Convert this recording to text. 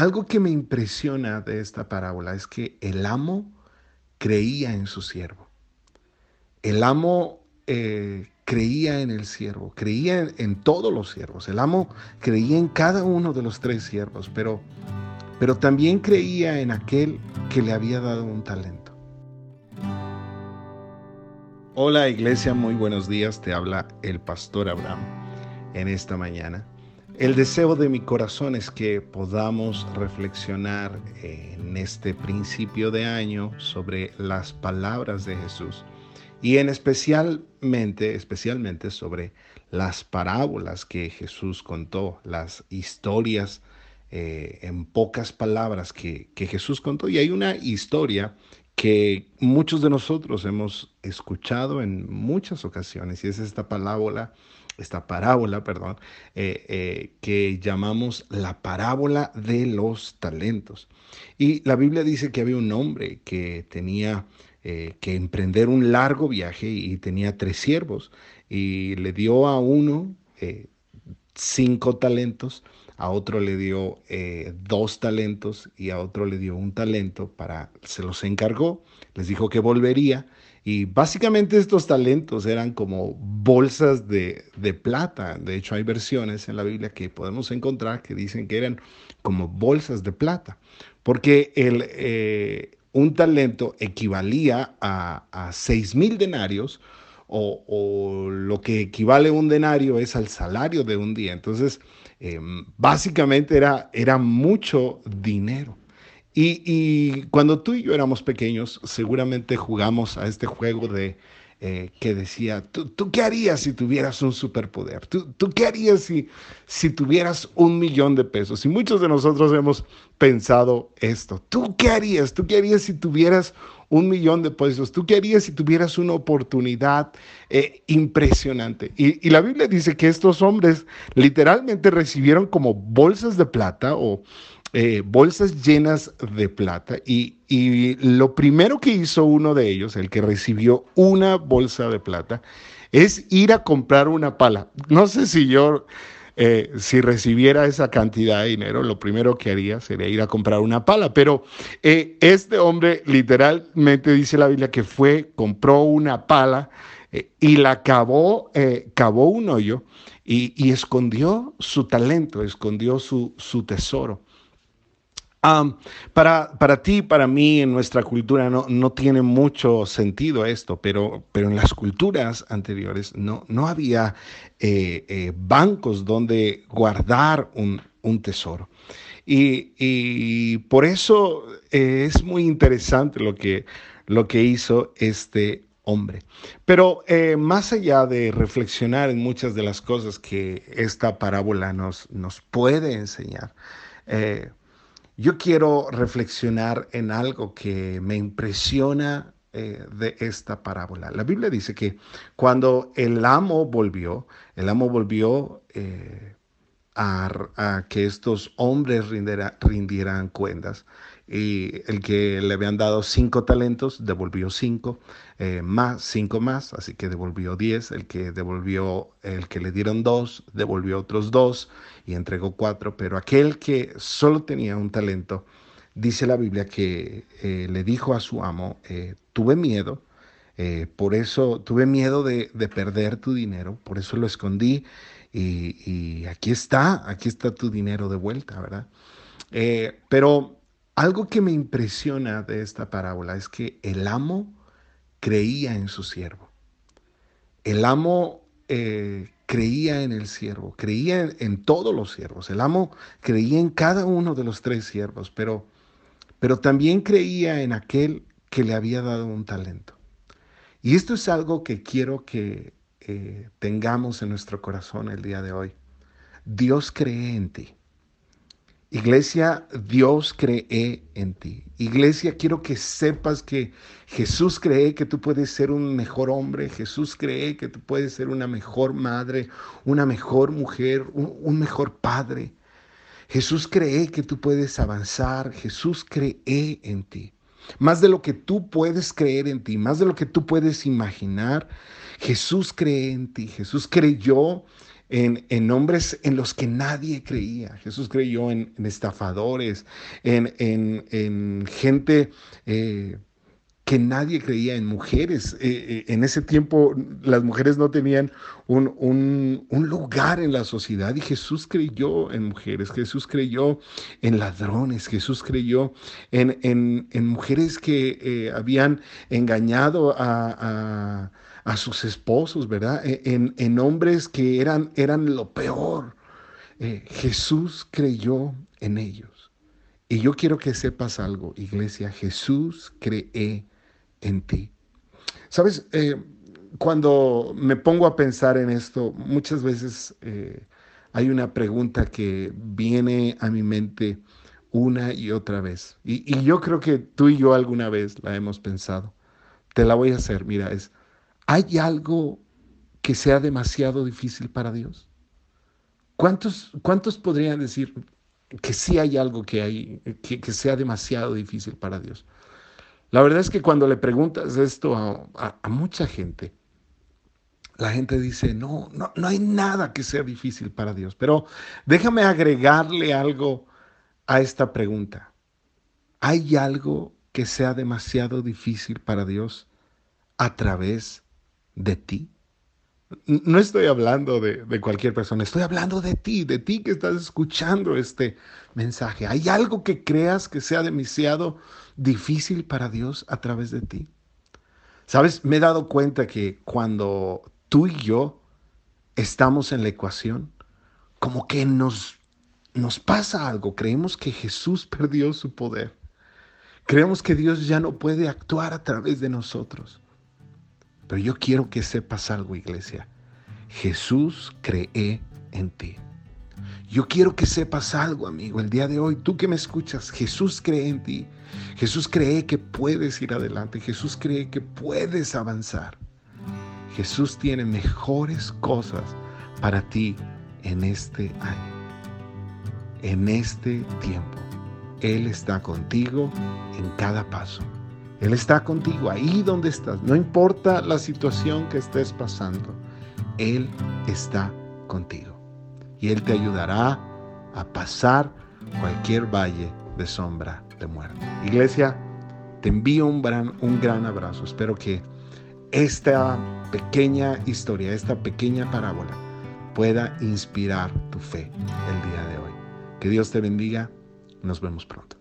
algo que me impresiona de esta parábola es que el amo creía en su siervo. El amo eh, creía en el siervo, creía en, todos los siervos. El amo creía en cada uno de los tres siervos, pero, pero también creía en aquel que le había dado un talento. Hola iglesia, muy buenos días. Te habla el pastor Abraham en esta mañana. El deseo de mi corazón es que podamos reflexionar en este principio de año sobre las palabras de Jesús y en especialmente, especialmente sobre las parábolas que Jesús contó, las historias eh, en pocas palabras que, que Jesús contó. Y hay una historia que muchos de nosotros hemos escuchado en muchas ocasiones y es esta parábola esta parábola, perdón, eh, eh, que llamamos la parábola de los talentos. Y la Biblia dice que había un hombre que tenía eh, que emprender un largo viaje y tenía tres siervos y le dio a uno cinco talentos, a otro le dio dos talentos y a otro le dio un talento para, se los encargó, les dijo que volvería y básicamente estos talentos eran como bolsas de, plata. De hecho, hay versiones en la Biblia que podemos encontrar que dicen que eran como bolsas de plata. Porque el, eh, un talento equivalía a, a seis mil denarios o, lo que equivale un denario es al salario de un día. Entonces, em, básicamente era, era mucho dinero. Y, cuando tú y yo éramos pequeños, seguramente jugamos a este juego de eh, que decía, ¿tú, qué harías si tuvieras un superpoder? ¿Tú, qué harías si, si tuvieras un millón de pesos? Y muchos de nosotros hemos pensado esto. ¿Tú qué harías? ¿Tú qué harías si tuvieras un millón de pesos? ¿Tú qué harías si tuvieras una oportunidad eh, impresionante? Y la Biblia dice que estos hombres literalmente recibieron como bolsas de plata o eh, bolsas llenas de plata y, lo primero que hizo uno de ellos, el que recibió una bolsa de plata, es ir a comprar una pala. No sé si yo, eh, si recibiera esa cantidad de dinero, lo primero que haría sería ir a comprar una pala. Pero eh, este hombre literalmente dice la Biblia que fue, compró una pala y la cavó, cavó un hoyo y, escondió su talento, escondió su, su tesoro para, para ti, para mí, en nuestra cultura no, no tiene mucho sentido esto, pero, pero en las culturas anteriores no, no había eh, eh, bancos donde guardar un, tesoro. Y, por eso eh, es muy interesante lo que, lo que hizo este hombre. Pero más allá de reflexionar en muchas de las cosas que esta parábola nos, nos puede enseñar, yo quiero reflexionar en algo que me impresiona eh, de esta parábola. La Biblia dice que cuando el amo volvió, el amo volvió eh, a, que estos hombres rindieran cuentas y el que le habían dado cinco talentos devolvió cinco, eh, más cinco más, así que devolvió diez, el que devolvió, el que le dieron dos, devolvió otros dos y entregó cuatro, pero aquel que solo tenía un talento, dice la Biblia que eh, le dijo a su amo, eh, tuve miedo, por eso tuve miedo de, perder tu dinero, por eso lo escondí y, y, aquí está, aquí está tu dinero de vuelta, ¿verdad? pero algo que me impresiona de esta parábola es que el amo creía en su siervo. El amo eh, creía en el siervo, creía en, todos los siervos. El amo creía en cada uno de los tres siervos, pero, pero también creía en aquel que le había dado un talento. Y esto es algo que quiero que eh, tengamos en nuestro corazón el día de hoy. Dios cree en ti. Iglesia, Dios cree en ti. Iglesia, quiero que sepas que Jesús cree que tú puedes ser un mejor hombre, Jesús cree que tú puedes ser una mejor madre, una mejor mujer, un, mejor padre. Jesús cree que tú puedes avanzar, Jesús cree en ti. Más de lo que tú puedes creer en ti, más de lo que tú puedes imaginar, Jesús cree en ti. Jesús creyó en, en hombres en los que nadie creía. Jesús creyó en, estafadores, en, en gente eh, que nadie creía en mujeres. Eh, eh, en ese tiempo las mujeres no tenían un, lugar en la sociedad y Jesús creyó en mujeres, Jesús creyó en ladrones, Jesús creyó en, mujeres que eh, habían engañado a, sus esposos, ¿verdad? E, en, hombres que eran, eran lo peor. Jesús creyó en ellos. Y yo quiero que sepas algo, iglesia, Jesús cree en ti. Sabes, eh, cuando me pongo a pensar en esto, muchas veces eh, hay una pregunta que viene a mi mente una y otra vez. Y, yo creo que tú y yo alguna vez la hemos pensado. Te la voy a hacer. Mira, es, ¿hay algo que sea demasiado difícil para Dios? ¿Cuántos, cuántos podrían decir que sí hay algo que, hay, que, que sea demasiado difícil para Dios? La verdad es que cuando le preguntas esto a, mucha gente, la gente dice, no, no, no hay nada que sea difícil para Dios. Pero déjame agregarle algo a esta pregunta. ¿Hay algo que sea demasiado difícil para Dios a través de ti? No estoy hablando de, cualquier persona, estoy hablando de ti, de ti que estás escuchando este mensaje. ¿Hay algo que creas que sea demasiado difícil para Dios a través de ti? Sabes, me he dado cuenta que cuando tú y yo estamos en la ecuación, como que nos pasa algo. Creemos que Jesús perdió su poder. Creemos que Dios ya no puede actuar a través de nosotros. Pero yo quiero que sepas algo, iglesia. Jesús cree en ti. Yo quiero que sepas algo, amigo, el día de hoy, tú que me escuchas, Jesús cree en ti. Jesús cree que puedes ir adelante. Jesús cree que puedes avanzar. Jesús tiene mejores cosas para ti en este año, en este tiempo. Él está contigo en cada paso. Él está contigo ahí donde estás. No importa la situación que estés pasando. Él está contigo. Y Él te ayudará a pasar cualquier valle de sombra de muerte. Iglesia, te envío un gran, un gran abrazo. Espero que esta pequeña historia, esta pequeña parábola pueda inspirar tu fe el día de hoy. Que Dios te bendiga. Nos vemos pronto.